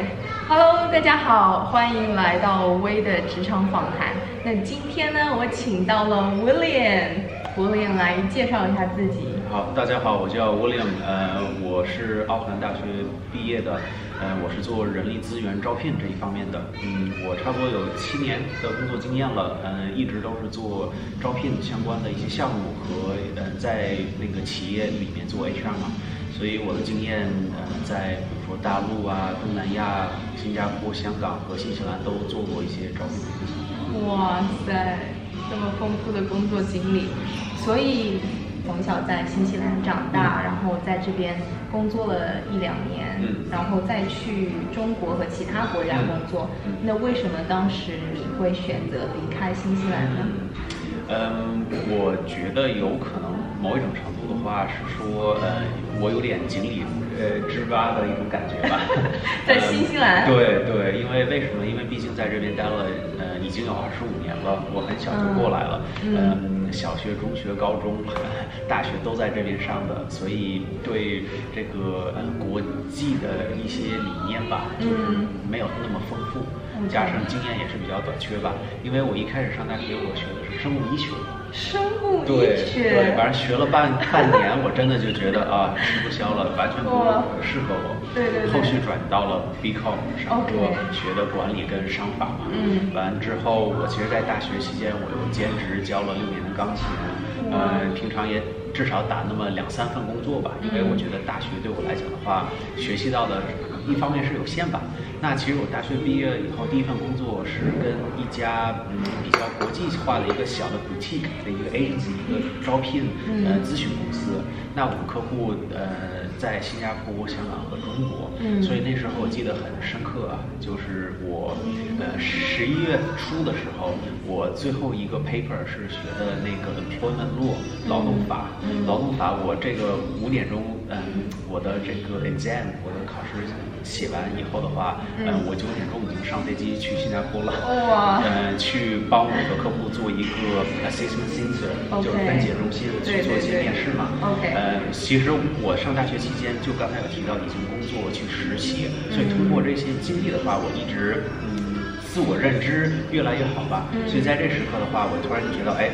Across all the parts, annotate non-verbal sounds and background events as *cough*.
对，Hello，大家好，欢迎来到微的职场访谈。那今天呢，我请到了 William，William 来介绍一下自己。好，大家好，我叫 William，呃，我是奥克兰大学毕业的，呃，我是做人力资源招聘这一方面的，嗯，我差不多有七年的工作经验了，嗯，一直都是做招聘相关的一些项目和呃，在那个企业里面做 HR 嘛，所以我的经验，呃，在大陆啊、东南亚、新加坡、香港和新西兰都做过一些招聘的工作。哇塞，这么丰富的工作经历，所以。从小在新西兰长大，然后在这边工作了一两年，然后再去中国和其他国家工作。那为什么当时你会选择离开新西兰呢？嗯，我觉得有可能某一种程度的话是说，呃，我有点井底呃之蛙的一种感觉吧。*laughs* 在新西兰。对对，因为为什么？因为毕竟在这边待了呃已经有二十五年了，我很小就过来了。嗯。小学、中学、高中、大学都在这边上的，所以对这个呃国际的一些理念吧，就是没有那么丰富，加上经验也是比较短缺吧。因为我一开始上大学，我学的是生物医学。生物医学，对，反正学了半半年，我真的就觉得啊，吃不消了，完全不适合我。对对对。后续转到了 BCom 上课，学的管理跟商法嘛。嗯。完之后，我其实，在大学期间，我又兼职教了六年的钢琴，呃，平常也至少打那么两三份工作吧，因为我觉得大学对我来讲的话，学习到的。一方面是有限吧，那其实我大学毕业以后第一份工作是跟一家嗯比较国际化的一个小的 boutique 的一个 agency 一个招聘呃咨询公司，那我们客户呃在新加坡、香港和中国，所以那时候我记得很深刻啊，就是我呃十一月初的时候，我最后一个 paper 是学的那个 employment law 劳动法，劳动法我这个五点钟嗯我的这个 exam 我的考试。写完以后的话，嗯，我九点钟已经上飞机去新加坡了。哇！嗯，去帮我的客户做一个 assessment center，就是分解中心去做一些面试嘛。OK。呃，其实我上大学期间，就刚才有提到已经工作去实习，所以通过这些经历的话，我一直嗯自我认知越来越好吧。所以在这时刻的话，我突然就觉得，哎。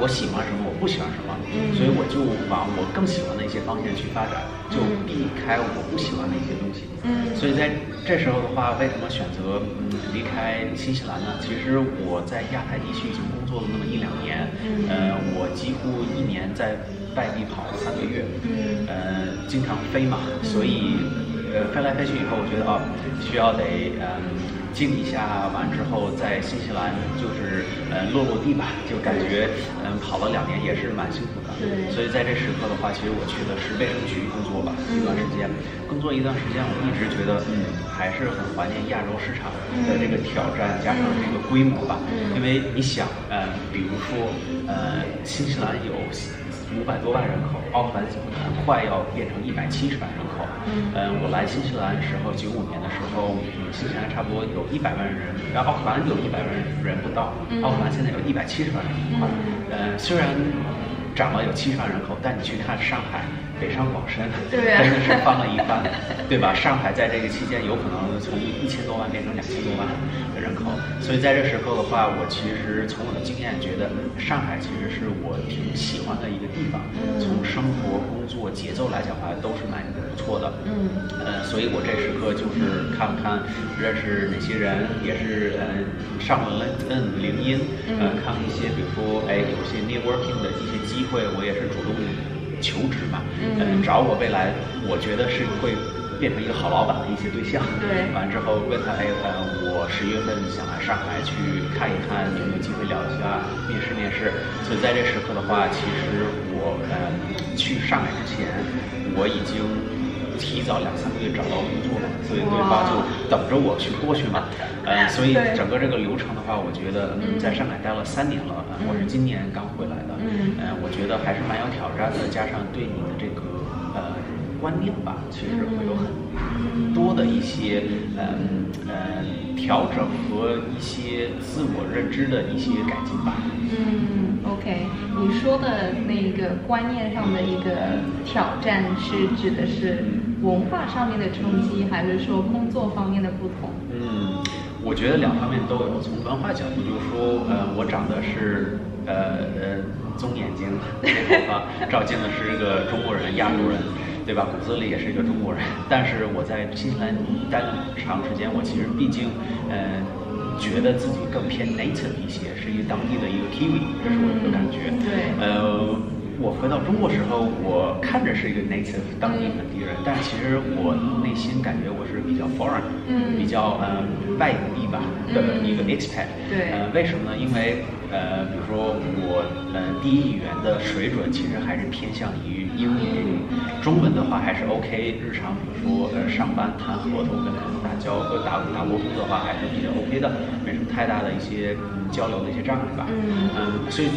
我喜欢什么，我不喜欢什么，所以我就往我更喜欢的一些方向去发展，就避开我不喜欢的一些东西。嗯，所以在这时候的话，为什么选择嗯离开新西兰呢？其实我在亚太地区已经工作了那么一两年，呃，我几乎一年在外地跑三个月，嗯，呃，经常飞嘛，所以呃飞来飞去以后，我觉得啊，需要得嗯。静一下，完之后在新西兰就是呃落落地吧，就感觉嗯跑了两年也是蛮辛苦的。对。所以在这时刻的话，其实我去的是卫生局工作吧，一段时间，工作一段时间，我一直觉得嗯还是很怀念亚洲市场的这个挑战，加上这个规模吧。因为你想，呃，比如说呃新西兰有。五百多万人口，奥克兰很快要变成一百七十万人口。嗯，我来新西兰的时候，九五年的时候，新西兰差不多有一百万人，然后奥克兰有一百万人不到，奥克兰现在有一百七十万人口。呃，虽然涨了有七十万人口，但你去看上海。北上广深，真的是翻了一番，*laughs* 对吧？上海在这个期间有可能从一千多万变成两千多万的人口，所以在这时候的话，我其实从我的经验觉得，上海其实是我挺喜欢的一个地方。从生活、工作节奏来讲的话，都是蛮不错的。嗯，呃，所以我这时刻就是看看认识哪些人，也是呃上了 LinkedIn、领英，呃，看一些比如说哎有些 networking 的一些机会，我也是主动。求职嘛，嗯，找我未来，我觉得是会变成一个好老板的一些对象。对，完之后问他，哎，呃，我十一月份想来上海去看一看，有没有机会聊一下，面试面试。所以在这时刻的话，其实我呃去上海之前，我已经。提早两三个月找到工作了，所以对方就等着我去过去嘛。呃，*laughs* 所以整个这个流程的话，我觉得在上海待了三年了，我是今年刚回来的。嗯，呃，我觉得还是蛮有挑战的，加上对你的这个呃观念吧，其实会有很多的一些嗯呃调整和一些自我认知的一些改进吧。嗯，OK，你说的那个观念上的一个挑战是指的是。文化上面的冲击，还是说工作方面的不同？嗯，我觉得两方面都有。从文化角度，就是说，呃，我长的是呃呃棕眼睛、黑头发，照镜的是一个中国人、亚洲人，对吧？骨子里也是一个中国人。但是我在新西兰待了长时间，我其实毕竟，呃，觉得自己更偏 native 一些，是一个当地的一个 Kiwi，这是我的感觉。对。呃。我回到中国时候，我看着是一个 native 当地本地人，但其实我内心感觉我是比较 foreign，比较呃外地吧的一个 expat。对。呃，为什么呢？因为呃，比如说我呃第一语言的水准其实还是偏向于英语，中文的话还是 OK，日常比如说呃上班谈合同跟人打交呃打打沟通的话还是比较 OK 的，没什么太大的一些交流的一些障碍吧。嗯。嗯，所以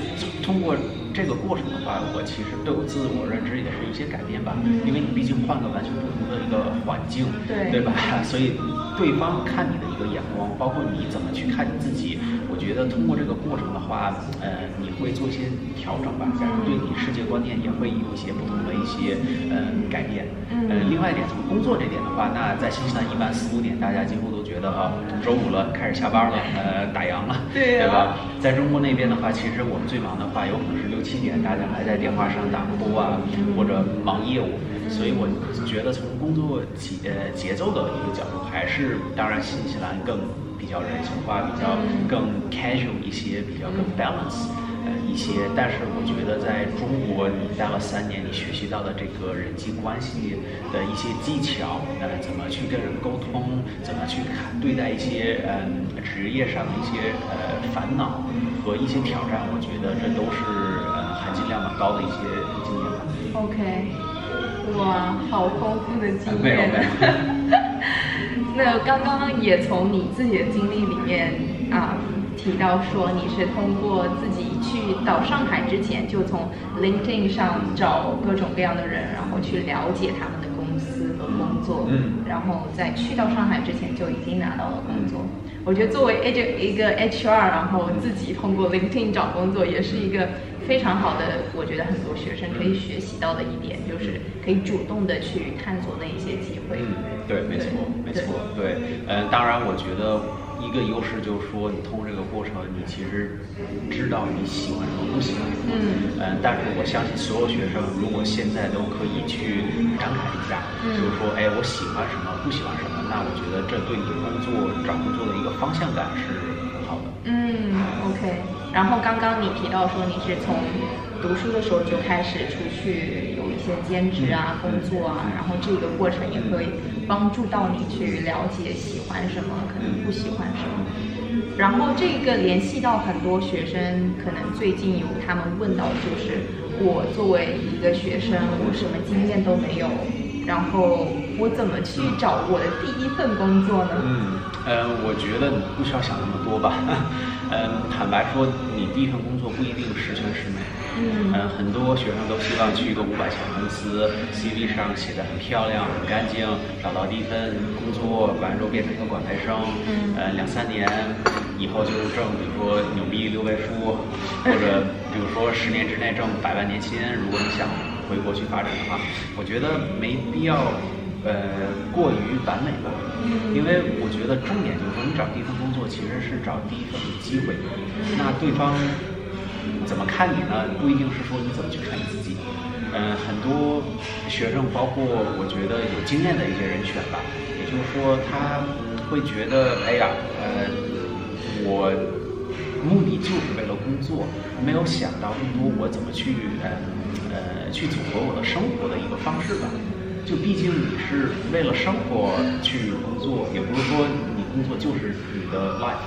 通过。这个过程的话，我其实对我自我认知也是有些改变吧，因为你毕竟换个完全不同的一个环境，对对吧？*laughs* 所以对方看你的一个眼光，包括你怎么去看你自己，我觉得通过这个过程的话，呃，你会做一些调整吧，然后对你世界观念也会有一些不同的一些呃改变。呃，另外一点从工作这点的话，那在新西兰一般四五点大家几乎都觉得啊，周五了开始下班了，呃，打烊了，对吧？在中国那边的话，其实我们最忙的话有可能是六。七点大家还在电话上打呼啊，或者忙业务，所以我觉得从工作节呃节奏的一个角度，还是当然新西兰更比较人性化，比较更 casual 一些，比较更 balance 呃一些。但是我觉得在中国你待了三年，你学习到的这个人际关系的一些技巧，呃，怎么去跟人沟通，怎么去看对待一些嗯职业上的一些呃烦恼和一些挑战，我觉得这都是呃。含金量蛮高的一些经验吧。OK，哇，好丰富的经验。没有没有。*laughs* 那刚刚也从你自己的经历里面啊提到说，你是通过自己去到上海之前，就从 LinkedIn 上找各种各样的人，然后去了解他们的公司和工作。嗯。然后在去到上海之前就已经拿到了工作。我觉得作为 H 一个 HR，然后自己通过 LinkedIn 找工作，也是一个。非常好的，我觉得很多学生可以学习到的一点，就是可以主动的去探索那一些机会。嗯，对，没错，没错，对，嗯，当然，我觉得一个优势就是说，你通过这个过程，你其实知道你喜欢什么，不喜欢什么。嗯，嗯，但是我相信所有学生，如果现在都可以去感慨一下，就是说，哎，我喜欢什么，不喜欢什么，那我觉得这对你工作找工作的一个方向感是很好的。嗯，OK。然后刚刚你提到说你是从读书的时候就开始出去些兼职啊、工作啊，然后这个过程也会帮助到你去了解喜欢什么，可能不喜欢什么。然后这个联系到很多学生，可能最近有他们问到，就是我作为一个学生，我什么经验都没有，然后我怎么去找我的第一份工作呢？嗯，呃，我觉得你不需要想那么多吧。嗯，*laughs* 坦白说，你第一份工作不一定十全十美。嗯，很多学生都希望去一个五百强公司，CV 上写的很漂亮、很干净，找到第一份工作，完之后变成一个管培生。嗯，呃，两三年以后就挣，比如说牛逼六位数，或者 *laughs* 比如说十年之内挣百万年薪。如果你想回国去发展的话，我觉得没必要。呃，过于完美吧，因为我觉得重点就是说，你找第一份工作其实是找第一份机会。那对方怎么看你呢？不一定是说你怎么去看你自己。嗯，很多学生，包括我觉得有经验的一些人选吧，也就是说，他会觉得，哎呀，呃，我目的就是为了工作，没有想到更多我怎么去呃呃去组合我的生活的一个方式吧。就毕竟你是为了生活去工作，也不是说你工作就是的 life，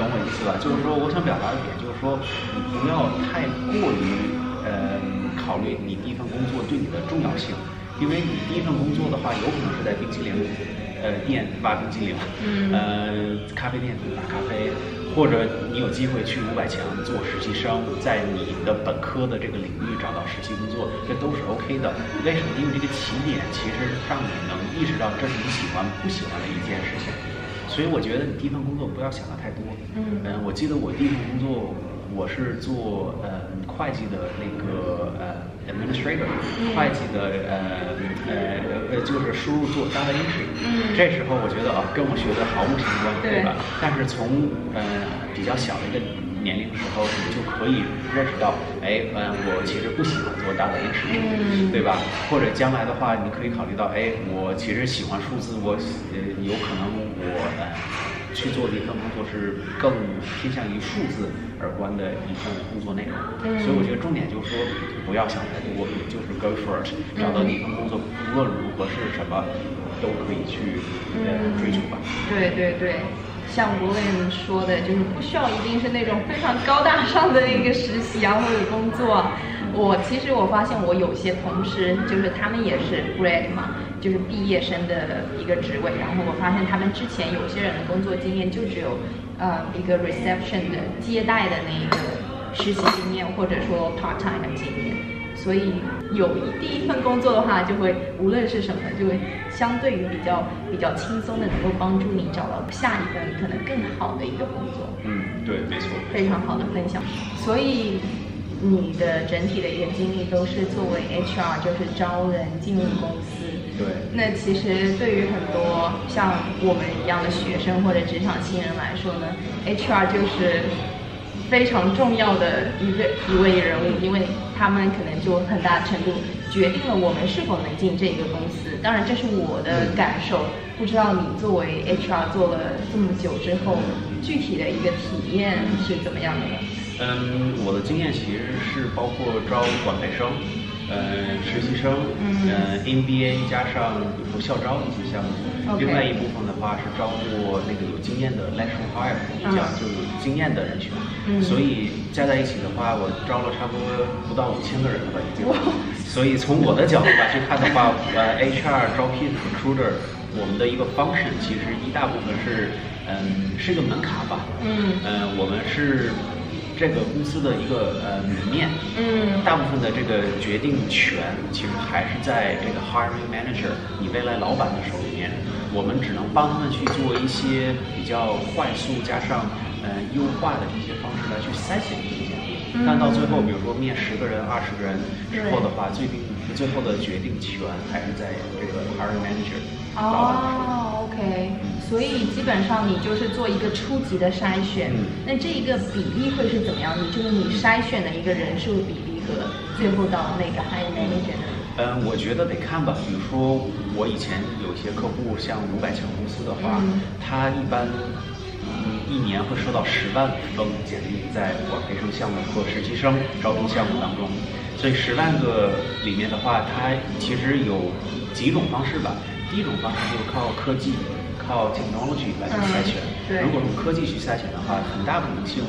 懂我意思吧？就是说，我想表达的点就是说，你不要太过于呃考虑你第一份工作对你的重要性，因为你第一份工作的话，有可能是在冰淇淋呃店挖冰淇淋，呃咖啡店打咖啡。或者你有机会去五百强做实习生，在你的本科的这个领域找到实习工作，这都是 OK 的。为什么？因为这个起点其实让你能意识到这是你喜欢不喜欢的一件事情。所以我觉得你第一份工作不要想的太多。嗯。嗯，我记得我第一份工作，我是做呃会计的那个呃 administrator，会计的呃呃呃就是输入做 data entry。嗯。这时候我觉得啊，跟我学的毫无相关，对吧？但是从呃比较小的一个年龄的时候，你就可以认识到，哎，嗯，我其实不喜欢做 data entry，嗯，对吧？或者将来的话，你可以考虑到，哎，我其实喜欢数字，我呃有可能我呃。去做的一份工作是更偏向于数字而关的一份工作内容，所以我觉得重点就是说不要想太多，就是 go for it，找到你一份工作，无论如何是什么，都可以去呃追求吧。对对对，像国伟们说的，就是不需要一定是那种非常高大上的一个实习啊或者工作。我其实我发现我有些同事，就是他们也是 grad 嘛。就是毕业生的一个职位，然后我发现他们之前有些人的工作经验就只有，呃，一个 reception 的接待的那一个实习经验，或者说 part time 的经验，所以有一第一份工作的话，就会无论是什么，就会相对于比较比较轻松的，能够帮助你找到下一份可能更好的一个工作。嗯，对，没错。非常好的分享。所以你的整体的一个经历都是作为 HR，就是招人进入公司。对，那其实对于很多像我们一样的学生或者职场新人来说呢，HR 就是非常重要的一个一位人物，因为他们可能就很大程度决定了我们是否能进这个公司。当然，这是我的感受，不知道你作为 HR 做了这么久之后，具体的一个体验是怎么样的呢？嗯，我的经验其实是包括招管培生。呃，实习生，嗯，MBA 加上比如说校招一些项目，另外一部分的话是招募那个有经验的 lateral hire，讲就有经验的人选，所以加在一起的话，我招了差不多不到五千个人了吧已经。所以从我的角度来去看的话，*laughs* 呃，HR 招聘 recruiter，我们的一个 function 其实一大部分是，嗯，是一个门槛吧，嗯，呃，我们是。这个公司的一个呃门面，嗯，大部分的这个决定权其实还是在这个 hiring manager，你未来老板的手里面。我们只能帮他们去做一些比较快速加上呃优化的这些方式来去筛选这些简历。但到最后，比如说面十个人、二十个人之后的话，最定最后的决定权还是在这个 hiring manager 老板的手里。OK，所以基本上你就是做一个初级的筛选，那这一个比例会是怎么样？你就是你筛选的一个人数比例和最后到那个 hire manager 呢？嗯，我觉得得看吧。比如说我以前有些客户，像五百强公司的话，他一般嗯一年会收到十万封简历，在管培生项目和实习生招聘项目当中，所以十万个里面的话，它其实有几种方式吧。第一种方式就是靠科技，靠 technology 来去筛选。如果用科技去筛选的话，很大可能性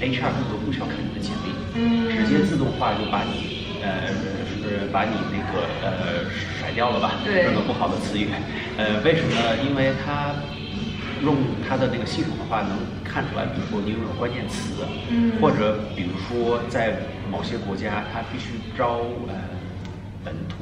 ，HR 根本都不需要看你的简历，直接自动化就把你，呃，是把你那个呃甩掉了吧？用个不好的词语。呃，为什么呢？因为它用它的那个系统的话，能看出来，比如说你有关键词，或者比如说在某些国家，它必须招呃本土。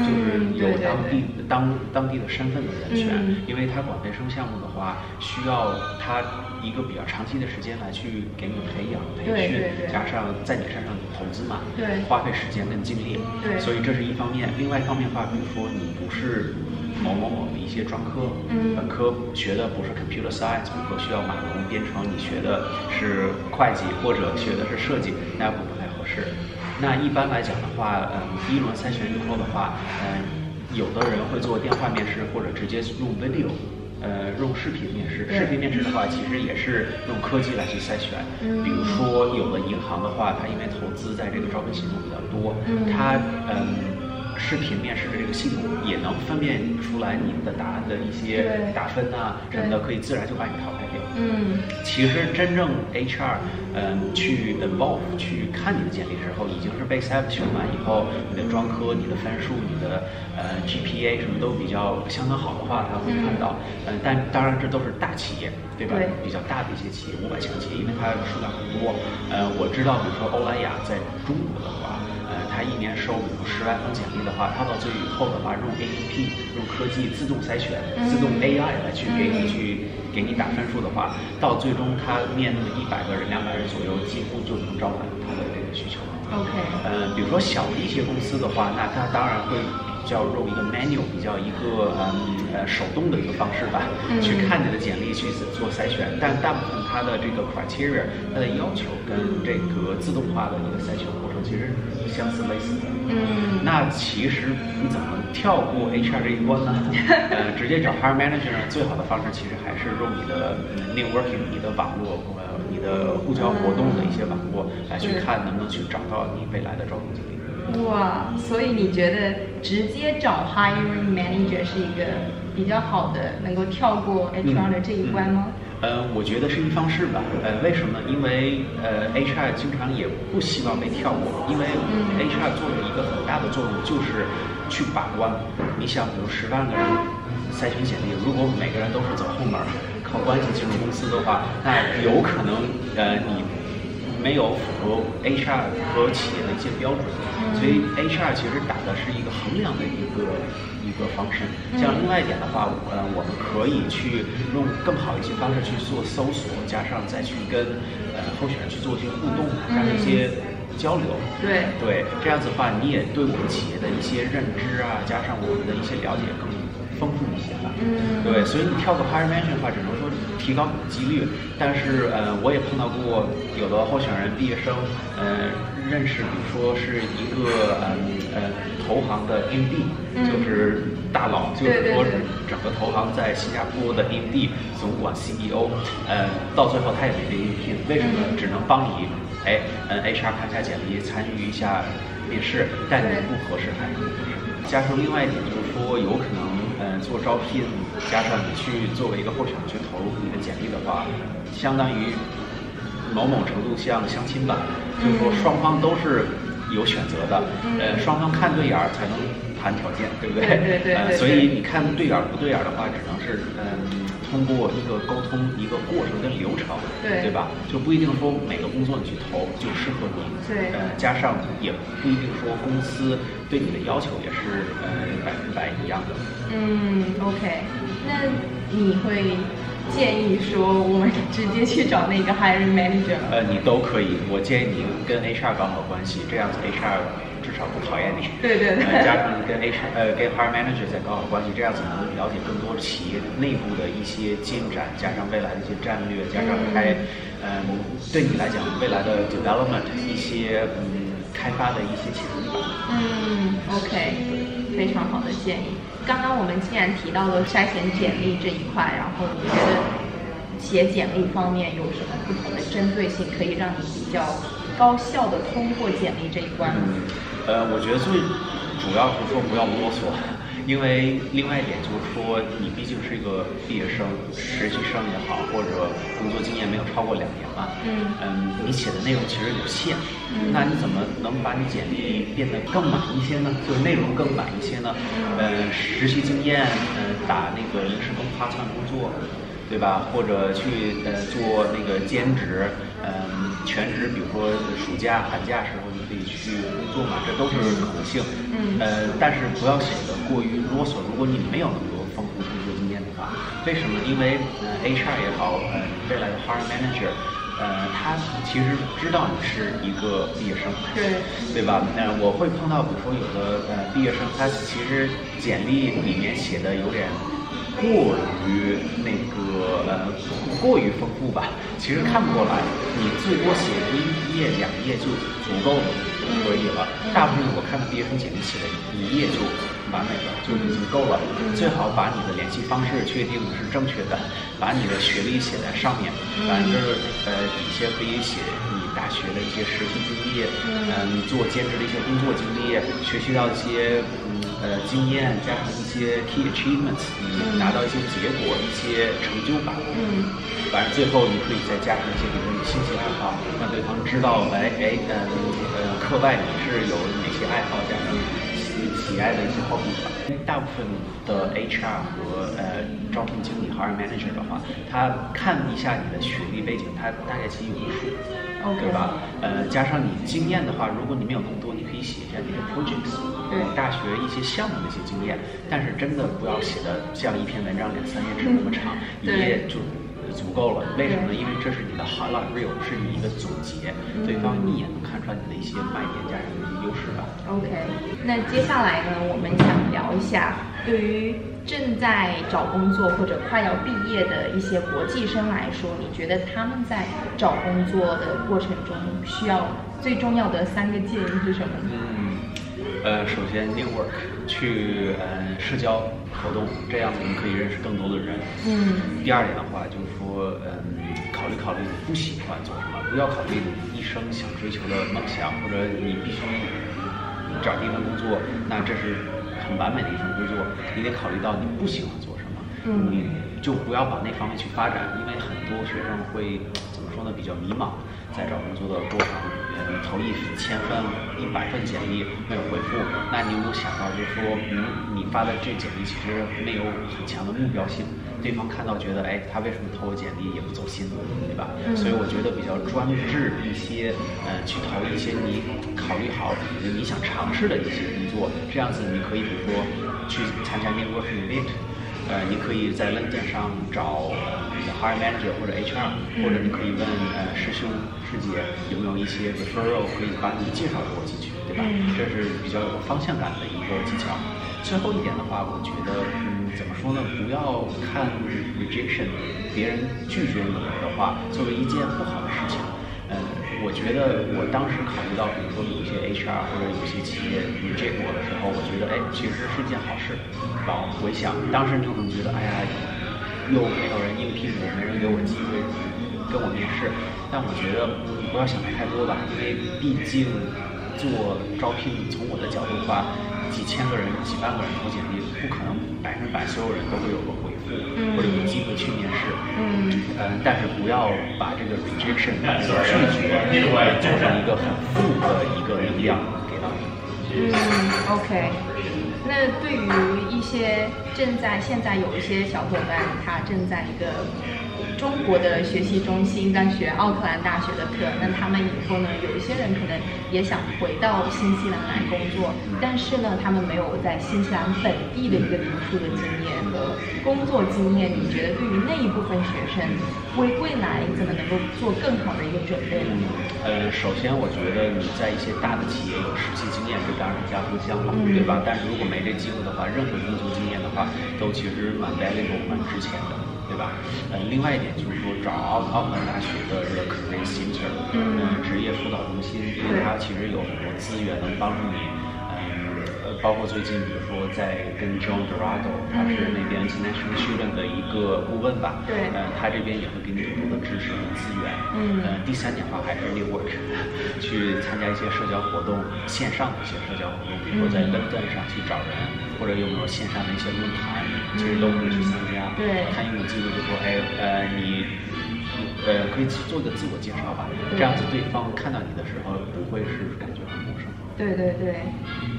就是有当地当当地的身份的人选，因为他管培生项目的话，需要他一个比较长期的时间来去给你培养、培训，加上在你身上投资嘛，花费时间跟精力，所以这是一方面。另外一方面的话，比如说你不是某某某的一些专科，本科学的不是 computer science，比如说需要码农编程，你学的是会计或者学的是设计，那不不太合适。那一般来讲的话，嗯，第一轮筛选以后的话，嗯，有的人会做电话面试，或者直接用 video，呃，用视频面试。视频面试的话，其实也是用科技来去筛选。比如说，有的银行的话，它因为投资在这个招聘系统比较多，它嗯。视频面试的这个系统也能分辨出来你的答案的一些打分呐什么的，可以自然就把你淘汰掉。嗯，其实真正 HR，嗯，去 involve 去看你的简历的时候，已经是被筛选完以后，你的专科、你的分数、你的呃 GPA 什么都比较相当好的话，他会看到。嗯，但当然这都是大企业，对吧？比较大的一些企业，五百强企业，因为它数量很多。呃，我知道，比如说欧莱雅在中国的话。他一年收比如十万封简历的话，他到最后的话用 A P P 用科技自动筛选，自动 A I 来去给你去给你打分数的话，到最终他面那么一百个人、两百人左右，几乎就能招满他的这个需求。OK，嗯，比如说小的一些公司的话，那他当然会。比较用一个 manual，比较一个嗯呃手动的一个方式吧，去看你的简历去做筛选。但大部分它的这个 criteria，它的要求跟这个自动化的一个筛选过程其实相似类似的。嗯。那其实你怎么跳过 HR 这一关呢？*laughs* 呃，直接找 hire manager 呢？最好的方式其实还是用你的 networking，你的网络，呃，你的互交活动的一些网络来去看能不能去找到你未来的招聘经理。哇，所以你觉得直接找 hiring manager 是一个比较好的，能够跳过 HR 的这一关吗？呃，我觉得是一方式吧。呃，为什么？因为呃，HR 经常也不希望被跳过，因为 HR 做的一个很大的作用就是去把关。你想，比如十万个人筛选简历，如果每个人都是走后门，*laughs* 靠关系进入公司的话，那有可能呃你。没有符合 HR 和企业的一些标准，所以 HR 其实打的是一个衡量的一个一个方式。像另外一点的话，呃，我们可以去用更好一些方式去做搜索，加上再去跟呃候选人去做一些互动，加上一些交流。对对，这样子的话，你也对我们企业的一些认知啊，加上我们的一些了解更。丰富一些了，嗯，对，所以你跳个 higher management 的话，只能说提高你的几率。但是，呃，我也碰到过有的候选人毕业生，呃，认识，比如说是一个，嗯，呃，投行的 MD，就是大佬，就是说整个投行在新加坡的 MD 总管 CEO，呃，到最后他也没被应聘，为什么？只能帮你，哎，嗯，HR 看一下简历，参与一下面试，但你不合适还是不合适。加上另外一点就是说，有可能。嗯，做招聘加上你去作为一个候选人去投入你的简历的话，相当于某某程度像相亲吧，就是说双方都是有选择的，呃，双方看对眼儿才能谈条件，对不对？对对对。所以你看对眼儿不对眼儿的话，只能是嗯。通过一个沟通一个过程跟流程，对对吧？就不一定说每个工作你去投就适合你，对，呃，加上也不一定说公司对你的要求也是呃百分百一样的。嗯，OK，那你会建议说我们直接去找那个 hiring manager？呃，你都可以，我建议你跟 HR 搞好关系，这样子 HR。至少不讨厌你，对对对，加上跟 HR 呃跟 hire manager 再搞好关系，这样子能了解更多企业内部的一些进展，加上未来的一些战略，加上开嗯对你来讲未来的 development 一些嗯开发的一些潜力吧。嗯，OK，非常好的建议。刚刚我们既然提到了筛选简历这一块，然后你觉得写简历方面有什么不同的针对性，可以让你比较高效的通过简历这一关？呃，我觉得最主要是说不要啰嗦，因为另外一点就是说，你毕竟是一个毕业生、实习生也好，或者工作经验没有超过两年嘛，嗯，嗯，你写的内容其实有限，那你怎么能把你简历变得更满一些呢？就是内容更满一些呢？呃，实习经验，嗯，打那个临时工、花串工作，对吧？或者去呃做那个兼职，嗯，全职，比如说暑假、寒假时候你。可以去工作嘛，这都是可能性。嗯，呃，但是不要写的过于啰嗦。如果你没有那么多丰富工作经验的话，为什么？因为呃，HR 也好，呃，未来的 hiring manager，呃，他其实知道你是一个毕业生，对，对吧？呃，我会碰到，比如说有的呃毕业生，他其实简历里面写的有点。过于那个呃，过于丰富吧，其实看不过来。你最多写一页两页就足够了，可以了。大部分我看的毕业生简历写的一页就完美了，就已经够了。最好把你的联系方式确定是正确的，把你的学历写在上面，反正呃底下可以写大学的一些实习经历，嗯，做兼职的一些工作经历，学习到一些嗯。呃，经验加上一些 key achievements，你拿到一些结果、一些成就感。嗯，反正最后你可以再加上一些比如你兴趣爱好，让对方知道，哎哎，呃呃，课外你是有哪些爱好，加上喜喜喜爱的一些 hobby 吧。因为大部分的 HR 和呃招聘经理 hire manager 的话，他看一下你的学历背景，他大概其实有个数，对吧？呃，加上你经验的话，如果你没有那么多，你可以写一下你的 projects，对大学一些项目的一些经验，但是真的不要写的像一篇文章两三页纸那么长，一页就。足够了，为什么呢？因为这是你的 highlight reel，是你一个总结，对方一眼能看出来你的一些卖点加上一些优势吧。OK，那接下来呢，我们想聊一下，对于正在找工作或者快要毕业的一些国际生来说，你觉得他们在找工作的过程中需要最重要的三个建议是什么呢？嗯，呃，首先 network，去呃社交。活动这样子你可以认识更多的人。嗯。第二点的话就是说，嗯，考虑考虑你不喜欢做什么，不要考虑你一生想追求的梦想，或者你必须找一份工作，那这是很完美的一份工作。你得考虑到你不喜欢做什么，你就不要往那方面去发展，因为很多学生会怎么说呢？比较迷茫，在找工作的过程。你投一千份、一百份简历没有回复，那你有没有想到，就是说，嗯，你发的这简历其实没有很强的目标性，对方看到觉得，哎，他为什么投我简历也不走心，对吧？所以我觉得比较专制一些，呃，去投一些你考虑好你想尝试的一些工作，这样子你可以比如说去参加 networking event。呃，你可以在 LinkedIn 上找你的 hire manager 或者 HR，或者你可以问呃师兄师姐有没有一些 referral 可以把你介绍给我进去，对吧？这是比较有方向感的一个技巧。最后一点的话，我觉得，嗯，怎么说呢？不要看 rejection，别人拒绝你的话，作为一件不好的事情。我觉得我当时考虑到，比如说有一些 HR 或者有些企业 reject 我的时候，我觉得哎，其实是件好事。然后回想，当时你可能觉得，哎呀，又没有人应聘我，没人给我机会跟我面试。但我觉得不要想的太多吧，因为毕竟做招聘，从我的角度的话，几千个人、几万个人投简历，不可能百分百所有人都会有个回。或者有机会去面试，嗯，嗯，但是不要把这个 rejection 把这个拒绝做成一个很负的一个力量给到你。嗯，OK。那对于一些正在现在有一些小伙伴，他正在一个。中国的学习中心在学奥克兰大学的课，那他们以后呢？有一些人可能也想回到新西兰来工作，但是呢，他们没有在新西兰本地的一个读书的经验和工作经验。你觉得对于那一部分学生，为未来怎么能够做更好的一个准备呢？呃，首先我觉得你在一些大的企业有实习经验，这当然加分项了，对吧？但是如果没这机会的话，任何工作经验的话，都其实蛮 valuable、蛮值钱的。对吧？呃，另外一点就是说，找奥奥克兰大学的这个 career center，嗯，职业辅导中心，因为它其实有很多资源能帮助你。包括最近，比如说在跟 John Dorado，他是那边 International Student 的一个顾问吧，对，呃，他这边也会给你很多的支持和资源，嗯，呃，第三点的话还是 network，*laughs* 去参加一些社交活动，线上的一些社交活动，比如说在 LinkedIn 上去找人，或者有没有线上的一些论坛，其实都可以去参加，对，看有没有机会就说，哎，呃，你，呃，可以做一个自我介绍吧，这样子对方看到你的时候不会是感觉很陌生。对对对，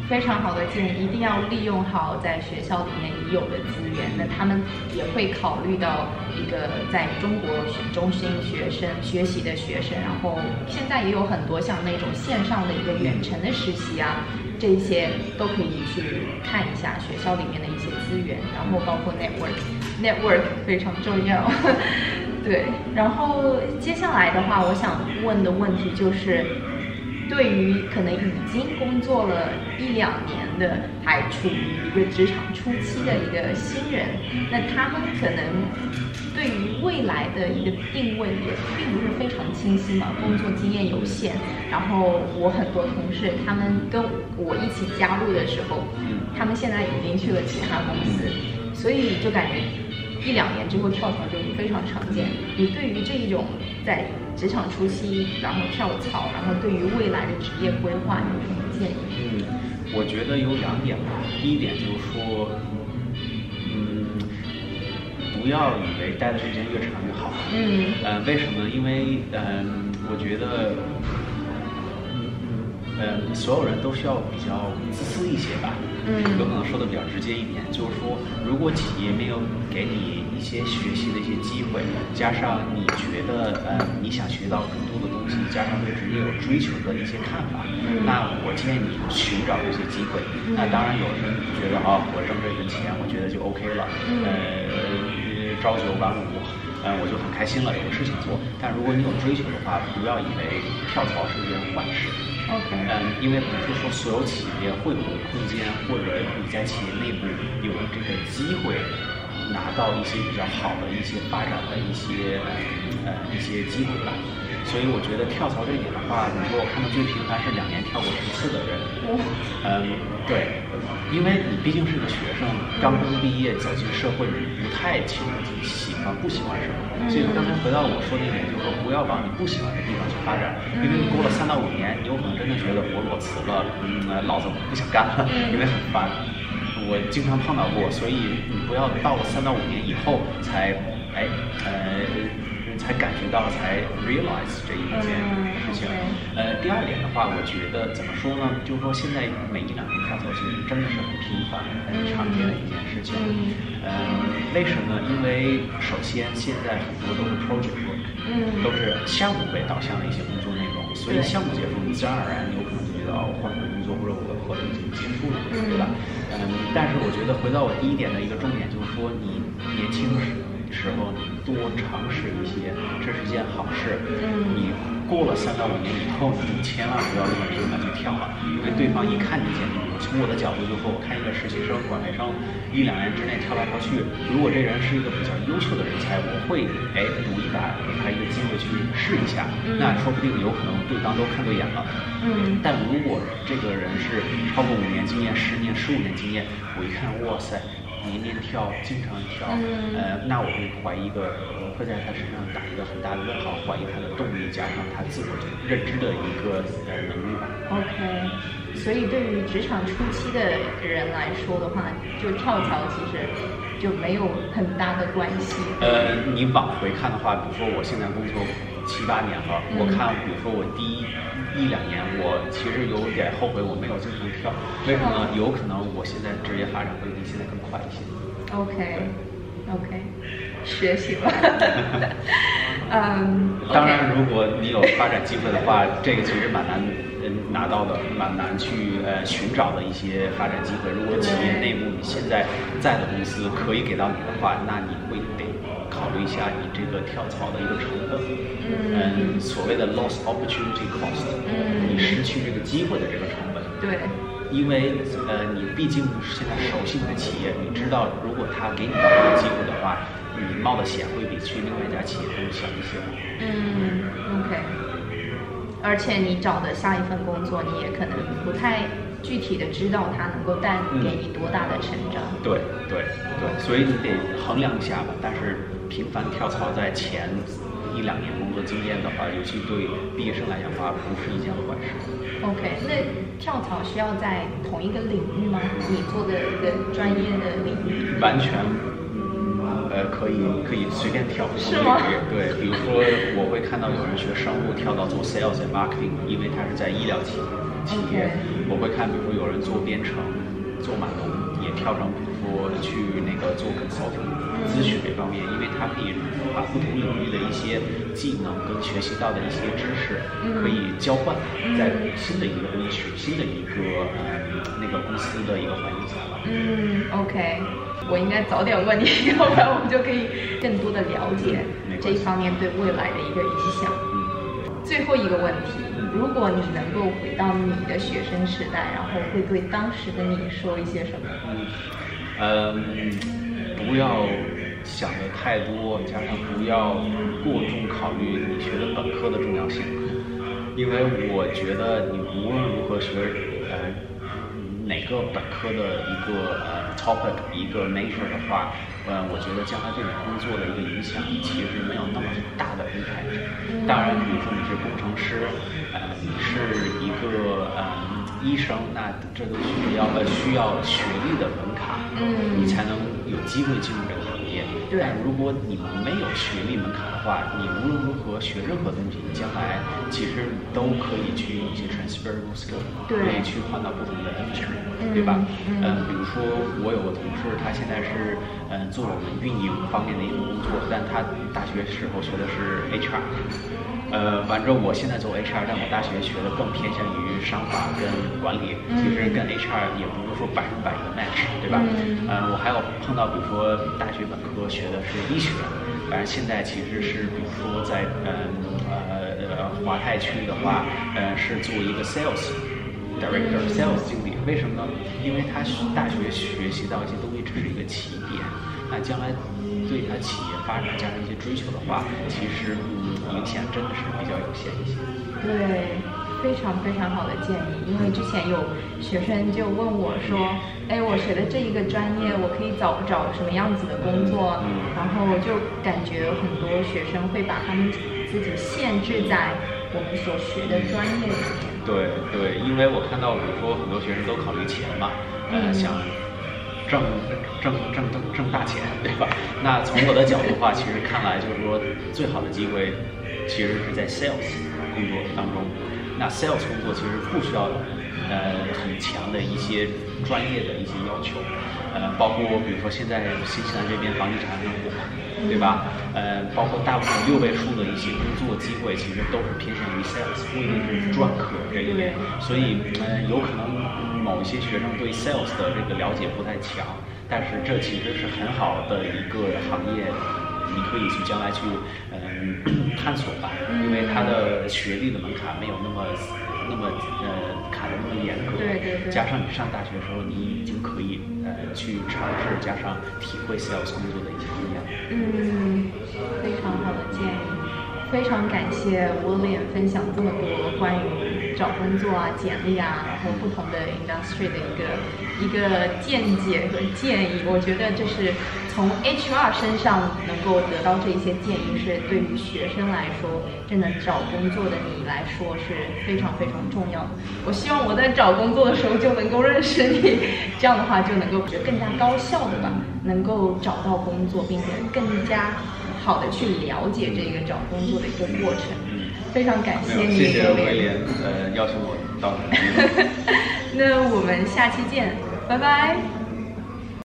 非常好的建议，一定要利用好在学校里面已有的资源。那他们也会考虑到一个在中国中心学生学习的学生，然后现在也有很多像那种线上的一个远程的实习啊，这些都可以去看一下学校里面的一些资源，然后包括 network，network 非常重要。*laughs* 对，然后接下来的话，我想问的问题就是。对于可能已经工作了一两年的，还处于一个职场初期的一个新人，那他们可能对于未来的一个定位也并不是非常清晰嘛，工作经验有限。然后我很多同事，他们跟我一起加入的时候，他们现在已经去了其他公司，所以就感觉一两年之后跳槽就非常常见。你对于这一种在职场初期，然后跳槽，然后对于未来的职业规划有什么建议？嗯，我觉得有两点吧。第一点就是说，嗯，不要以为待的时间越长越好。嗯。呃，为什么？因为，嗯，我觉得，嗯嗯，嗯，所有人都需要比较自私一些吧。嗯，有可能说的比较直接一点，就是说，如果企业没有给你一些学习的一些机会，加上你觉得呃你想学到更多的东西，加上对职业有追求的一些看法，那我建议你寻找这些机会。那当然，有人觉得啊，我挣这份钱，我觉得就 OK 了。呃，朝九晚五，嗯，我就很开心了，有个事情做。但如果你有追求的话，不要以为跳槽是一件坏事。嗯，因为不是说所有企业会有空间，或者你在企业内部有这个机会拿到一些比较好的一些发展的一些呃一些机会吧。所以我觉得跳槽这一点的话，你说我看到最频繁是两年跳过十次的人。嗯，对，因为你毕竟是个学生，刚刚毕业走进社会，你不太清楚自己喜欢不喜欢什么。所以刚才回到我说那点，就是说不要往你不喜欢的地方去发展，因为你过了三到五年，你有可能真的觉得我裸辞了，嗯，老子不想干了，因为很烦。我经常碰到过，所以你不要到了三到五年以后才，哎，呃。才感觉到，才 realize 这一件事情。呃，第二点的话，我觉得怎么说呢？就是说现在每一两年跳槽其实真的是很频繁、很常见的一件事情。嗯，为什么呢？因为首先现在很多都是 project work，都是项目为导向的一些工作内容，所以项目结束，你自然而然有可能就觉得哦，换个工作或者我的合同已经结束了，对吧？嗯，但是我觉得回到我第一点的一个重点就是说，你年轻时。时候你多尝试一些，这是件好事。你过了三到五年以后，你千万不要这么频繁去跳了，因为对方一看你简历，从我的角度就说，我看一个实习生、管培生一两年之内跳来跳去，如果这人是一个比较优秀的人才，我会哎赌一把，给他一个机会去试一下，那说不定有可能对方都看对眼了。嗯。但如果这个人是超过五年经验、十年、十五年经验，我一看，哇塞。年年跳，经常跳，呃，那我会怀疑一个，会在他身上打一个很大的问号，怀疑他的动力加上他自我认知的一个呃能力吧。OK，所以对于职场初期的人来说的话，就跳槽其实就没有很大的关系。呃，你往回看的话，比如说我现在工作七八年了，我看，比如说我第一。一两年，我其实有点后悔，我没有经常跳。为什么呢？有可能我现在职业发展会比现在更快一些。OK，OK，学习吧。*laughs* 嗯。当然，如果你有发展机会的话，这个其实蛮难拿到的，蛮难去呃寻找的一些发展机会。如果企业内部你现在在的公司可以给到你的话，那你会一下你这个跳槽的一个成本，嗯，所谓的 loss opportunity cost，嗯，你失去这个机会的这个成本，对，因为呃，你毕竟现在熟悉你的企业，你知道如果他给你到这个机会的话，你冒的险会比去另外一家企业更小一些。嗯，OK，而且你找的下一份工作，你也可能不太。具体的知道它能够带给你多大的成长？对对对，所以你得衡量一下吧。但是频繁跳槽在前一两年工作经验的话，尤其对毕业生来讲的话，不是一件坏事。OK，那跳槽需要在同一个领域吗？你做的一个专业的领域？完全，呃，可以可以随便跳。是吗？对，比如说我会看到有人学生物跳到做 sales and marketing，因为他是在医疗企业。企业，我会看，比如说有人做编程、做码农，也跳成，比如说去那个做 consulting 咨询这方面，因为他可以把不同领域的一些技能跟学习到的一些知识可以交换，在新的一个公司、新的一个呃那个公司的一个环境下吧。嗯，OK，我应该早点问你，要不然我们就可以更多的了解这一方面对未来的一个影响。最后一个问题。如果你能够回到你的学生时代，然后会对当时的你说一些什么？嗯，不要想的太多，加上不要过重考虑你学的本科的重要性，因为我觉得你无论如何学，呃。哪个本科的一个呃 topic 一个 nature 的话，呃，我觉得将来对你工作的一个影响其实没有那么大的 impact。当然，比如说你是工程师，呃，你是一个呃医生，那这都需要呃需要学历的门槛，嗯，你才能有机会进入这个行业。但如果你们没有学历门槛的话，你无论如何学任何东西，你将来其实都可以去一些 transferable skill，可以去换到不同的 industry，对吧？嗯，比如说我有个同事，他现在是嗯做我们运营方面的一个工作，但他大学时候学的是 HR。呃，反正我现在做 HR，但我大学学的更偏向于商法跟管理，其实跟 HR 也不是说百分百的 match，对吧？嗯，我还有碰到，比如说大学本科学的是医学，反正现在其实是，比如说在嗯呃呃华泰区的话，嗯是做一个 sales director，sales 经理，为什么呢？因为他大学学习到一些东西只是一个起点，那将来对他企业发展加上一些追求的话，其实。影响真的是比较有限一些。对，非常非常好的建议。因为之前有学生就问我说：“哎，我学的这一个专业，我可以找找什么样子的工作？”然后就感觉很多学生会把他们自己限制在我们所学的专业里面。对对，因为我看到，比如说很多学生都考虑钱嘛，呃，想挣挣挣挣挣大钱，对吧？*laughs* 那从我的角度的话，其实看来就是说，最好的机会。其实是在 sales 工作当中，那 sales 工作其实不需要呃很强的一些专业的一些要求，呃，包括比如说现在新西兰这边房地产很火，对吧？呃，包括大部分六位数的一些工作机会，其实都是偏向于 sales，不一定是专科这一边，所以呃，有可能某一些学生对 sales 的这个了解不太强，但是这其实是很好的一个行业。你可以去将来去，嗯，*coughs* 探索吧，因为他的学历的门槛没有那么那么呃卡的那么严格，对对对。加上你上大学的时候，你已经可以呃去尝试，加上体会 sales 工作的一些经验。嗯，非常好的建议，非常感谢 William 分享这么多关于找工作啊、简历啊，然后不同的 industry 的一个一个见解和建议，我觉得这是。从 HR 身上能够得到这一些建议，是对于学生来说，真的找工作的你来说是非常非常重要的。我希望我在找工作的时候就能够认识你，这样的话就能够更加高效的吧，能够找到工作，并且更加好的去了解这个找工作的一个过程。非常感谢你，谢谢威廉，呃，邀请我到。*laughs* 那我们下期见，拜拜。